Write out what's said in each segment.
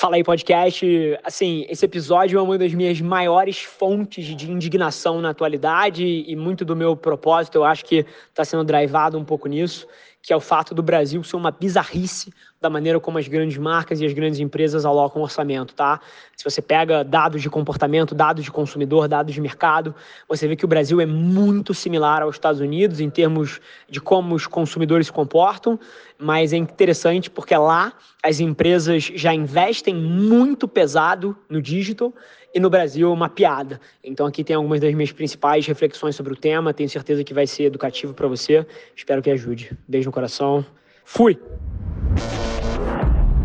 Fala aí, podcast. Assim, esse episódio é uma das minhas maiores fontes de indignação na atualidade e muito do meu propósito, eu acho que está sendo drivado um pouco nisso, que é o fato do Brasil ser uma bizarrice da maneira como as grandes marcas e as grandes empresas alocam orçamento, tá? Se você pega dados de comportamento, dados de consumidor, dados de mercado, você vê que o Brasil é muito similar aos Estados Unidos em termos de como os consumidores se comportam, mas é interessante porque lá as empresas já investem muito pesado no digital e no Brasil é uma piada. Então aqui tem algumas das minhas principais reflexões sobre o tema, tenho certeza que vai ser educativo para você. Espero que ajude. Beijo no coração. Fui.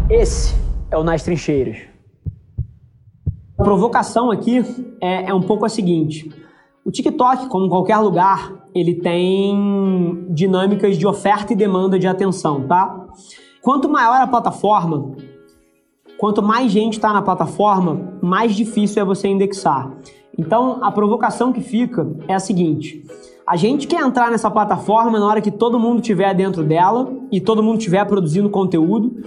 Esse é o Nas Trincheiras. A provocação aqui é, é um pouco a seguinte. O TikTok, como qualquer lugar, ele tem dinâmicas de oferta e demanda de atenção, tá? Quanto maior a plataforma, quanto mais gente está na plataforma, mais difícil é você indexar. Então, a provocação que fica é a seguinte: a gente quer entrar nessa plataforma na hora que todo mundo estiver dentro dela e todo mundo estiver produzindo conteúdo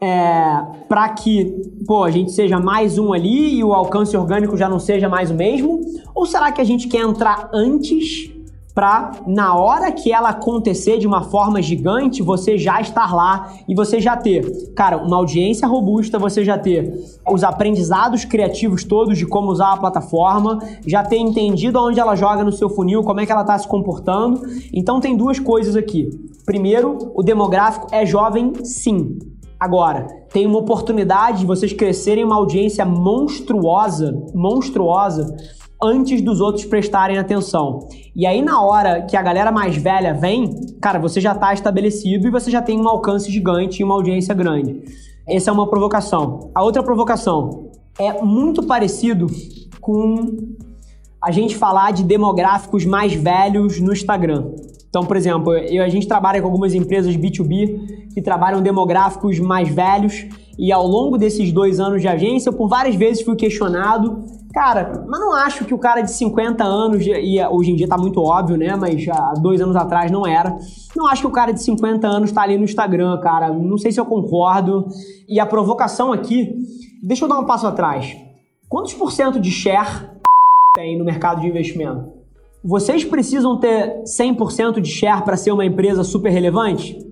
é, para que pô, a gente seja mais um ali e o alcance orgânico já não seja mais o mesmo? Ou será que a gente quer entrar antes para na hora que ela acontecer de uma forma gigante, você já estar lá e você já ter, cara, uma audiência robusta, você já ter os aprendizados criativos todos de como usar a plataforma, já ter entendido onde ela joga no seu funil, como é que ela está se comportando. Então tem duas coisas aqui. Primeiro, o demográfico é jovem, sim. Agora, tem uma oportunidade de vocês crescerem uma audiência monstruosa, monstruosa, antes dos outros prestarem atenção. E aí, na hora que a galera mais velha vem, cara, você já está estabelecido e você já tem um alcance gigante e uma audiência grande. Essa é uma provocação. A outra provocação é muito parecido com a gente falar de demográficos mais velhos no Instagram. Então, por exemplo, eu, a gente trabalha com algumas empresas B2B que trabalham demográficos mais velhos e ao longo desses dois anos de agência, eu por várias vezes fui questionado, cara, mas não acho que o cara de 50 anos, e hoje em dia tá muito óbvio, né, mas há dois anos atrás não era, não acho que o cara de 50 anos tá ali no Instagram, cara, não sei se eu concordo. E a provocação aqui, deixa eu dar um passo atrás. Quantos por cento de share tem no mercado de investimento? Vocês precisam ter 100% de share para ser uma empresa super relevante?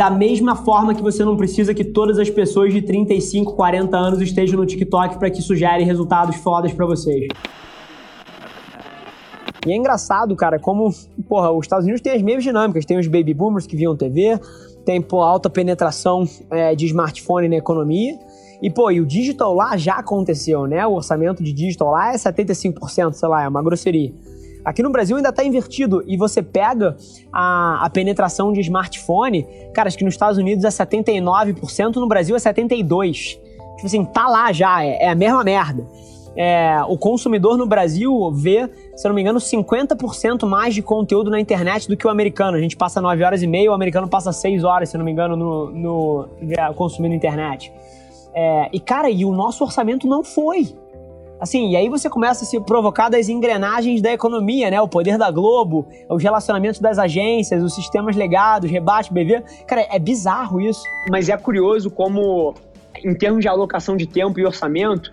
Da mesma forma que você não precisa que todas as pessoas de 35, 40 anos estejam no TikTok para que isso gere resultados fodas para vocês. E é engraçado, cara, como, porra, os Estados Unidos têm as mesmas dinâmicas. Tem os baby boomers que viam TV, tem, pô, alta penetração é, de smartphone na economia. E, pô, e o digital lá já aconteceu, né? O orçamento de digital lá é 75%, sei lá, é uma grosseria. Aqui no Brasil ainda está invertido e você pega a, a, penetração de smartphone, cara, acho que nos Estados Unidos é 79%, no Brasil é 72%. Tipo assim, tá lá já, é, é a mesma merda. É, o consumidor no Brasil vê, se eu não me engano, 50% mais de conteúdo na internet do que o americano. A gente passa 9 horas e meia, o americano passa 6 horas, se eu não me engano, no, no consumindo internet. É, e, cara, e o nosso orçamento não foi. Assim, e aí você começa a se provocar das engrenagens da economia, né? O poder da Globo, os relacionamentos das agências, os sistemas legados, rebate, BV. Cara, é bizarro isso. Mas é curioso como em termos de alocação de tempo e orçamento,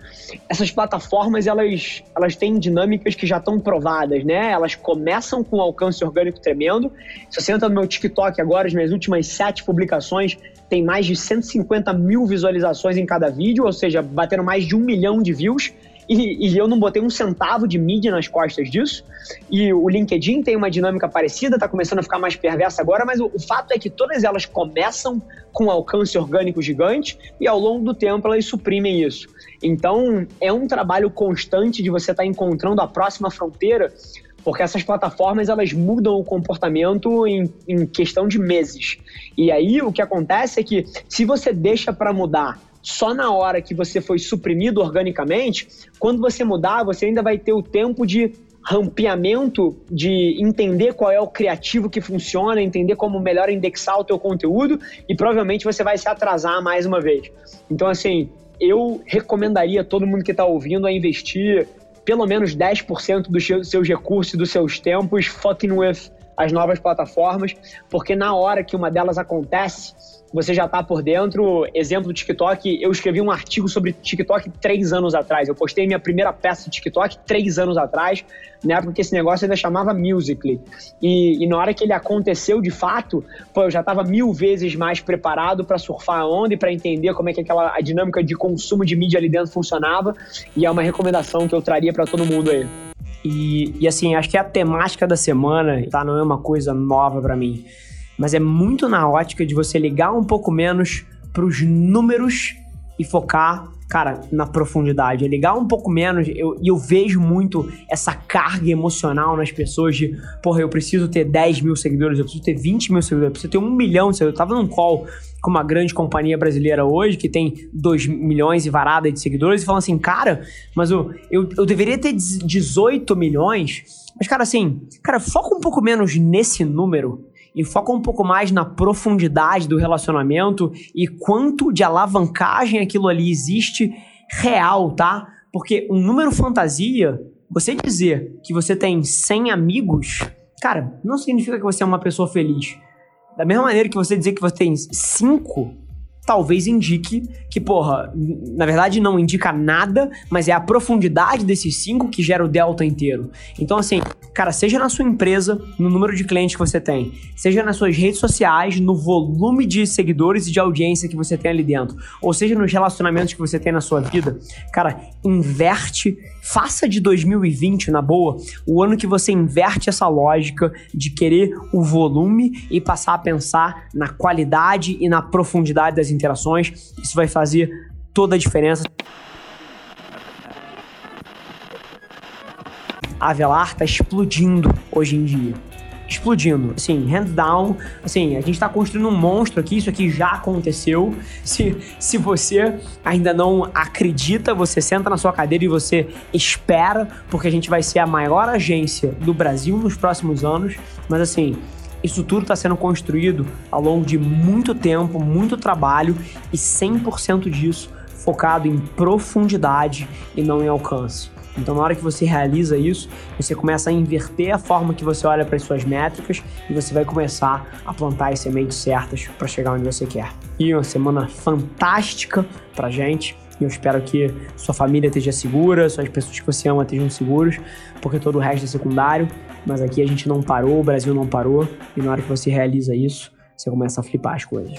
essas plataformas elas, elas têm dinâmicas que já estão provadas, né? Elas começam com um alcance orgânico tremendo. Se você entra no meu TikTok agora, as minhas últimas sete publicações tem mais de 150 mil visualizações em cada vídeo, ou seja, bateram mais de um milhão de views. E, e, eu não botei um centavo de mídia nas costas disso. E o LinkedIn tem uma dinâmica parecida, está começando a ficar mais perversa agora, mas o, o, fato é que todas elas começam com alcance orgânico gigante e ao longo do tempo elas suprimem isso. Então é um trabalho constante de você estar tá encontrando a próxima fronteira, porque essas plataformas elas mudam o comportamento em, em questão de meses. E aí o que acontece é que se você deixa para mudar só na hora que você foi suprimido organicamente, quando você mudar, você ainda vai ter o tempo de rampeamento, de entender qual é o criativo que funciona, entender como melhor indexar o teu conteúdo e provavelmente você vai se atrasar mais uma vez. Então, assim, eu recomendaria todo mundo que está ouvindo a investir pelo menos 10% dos seus recursos e dos seus tempos fucking with as novas plataformas, porque na hora que uma delas acontece, você já está por dentro. Exemplo do TikTok, eu escrevi um artigo sobre TikTok três anos atrás. Eu postei minha primeira peça de TikTok três anos atrás, na época que esse negócio ainda chamava Musical.ly. E, e na hora que ele aconteceu de fato, pô, eu já estava mil vezes mais preparado para surfar a onda e para entender como é que aquela a dinâmica de consumo de mídia ali dentro funcionava. E é uma recomendação que eu traria para todo mundo aí. E, e assim, acho que a temática da semana tá, não é uma coisa nova para mim mas é muito na ótica de você ligar um pouco menos para os números e focar, cara, na profundidade. É ligar um pouco menos, e eu, eu, vejo muito essa carga emocional nas pessoas de, porra, eu preciso ter 10 mil seguidores, eu preciso ter 20 mil seguidores, eu preciso ter um milhão de seguidores. Eu tava num call com uma grande companhia brasileira hoje, que tem 2 milhões e varada de seguidores, e falam assim, cara, mas eu, eu, eu deveria ter 18 milhões, mas, cara, assim, cara, foca um pouco menos nesse número e foca um pouco mais na profundidade do relacionamento e quanto de alavancagem aquilo ali existe real, tá? Porque um número fantasia, você dizer que você tem 100 amigos, cara, não significa que você é uma pessoa feliz. Da mesma maneira que você dizer que você tem 5 talvez indique que, porra, na verdade não indica nada, mas é a profundidade desses cinco que gera o delta inteiro. Então, assim, cara, seja na sua empresa, no número de clientes que você tem, seja nas suas redes sociais, no volume de seguidores e de audiência que você tem ali dentro, ou seja nos relacionamentos que você tem na sua vida, cara, inverte Faça de 2020, na boa, o ano que você inverte essa lógica de querer o volume e passar a pensar na qualidade e na profundidade das interações. Isso vai fazer toda a diferença. A Avelar está explodindo hoje em dia explodindo. Assim, hands down. Assim, a gente está construindo um monstro aqui, isso aqui já aconteceu. Se, se você ainda não acredita, você senta na sua cadeira e você espera, porque a gente vai ser a maior agência do Brasil nos próximos anos. Mas assim, isso tudo está sendo construído ao longo de muito tempo, muito trabalho e 100% disso focado em profundidade e não em alcance. Então, na hora que você realiza isso, você começa a inverter a forma que você olha para as suas métricas e você vai começar a plantar as sementes certas para chegar onde você quer. E uma semana fantástica para gente. E eu espero que sua família esteja segura, suas pessoas que você ama estejam seguros, porque todo o resto é secundário. Mas aqui a gente não parou, o Brasil não parou. E na hora que você realiza isso, você começa a flipar as coisas.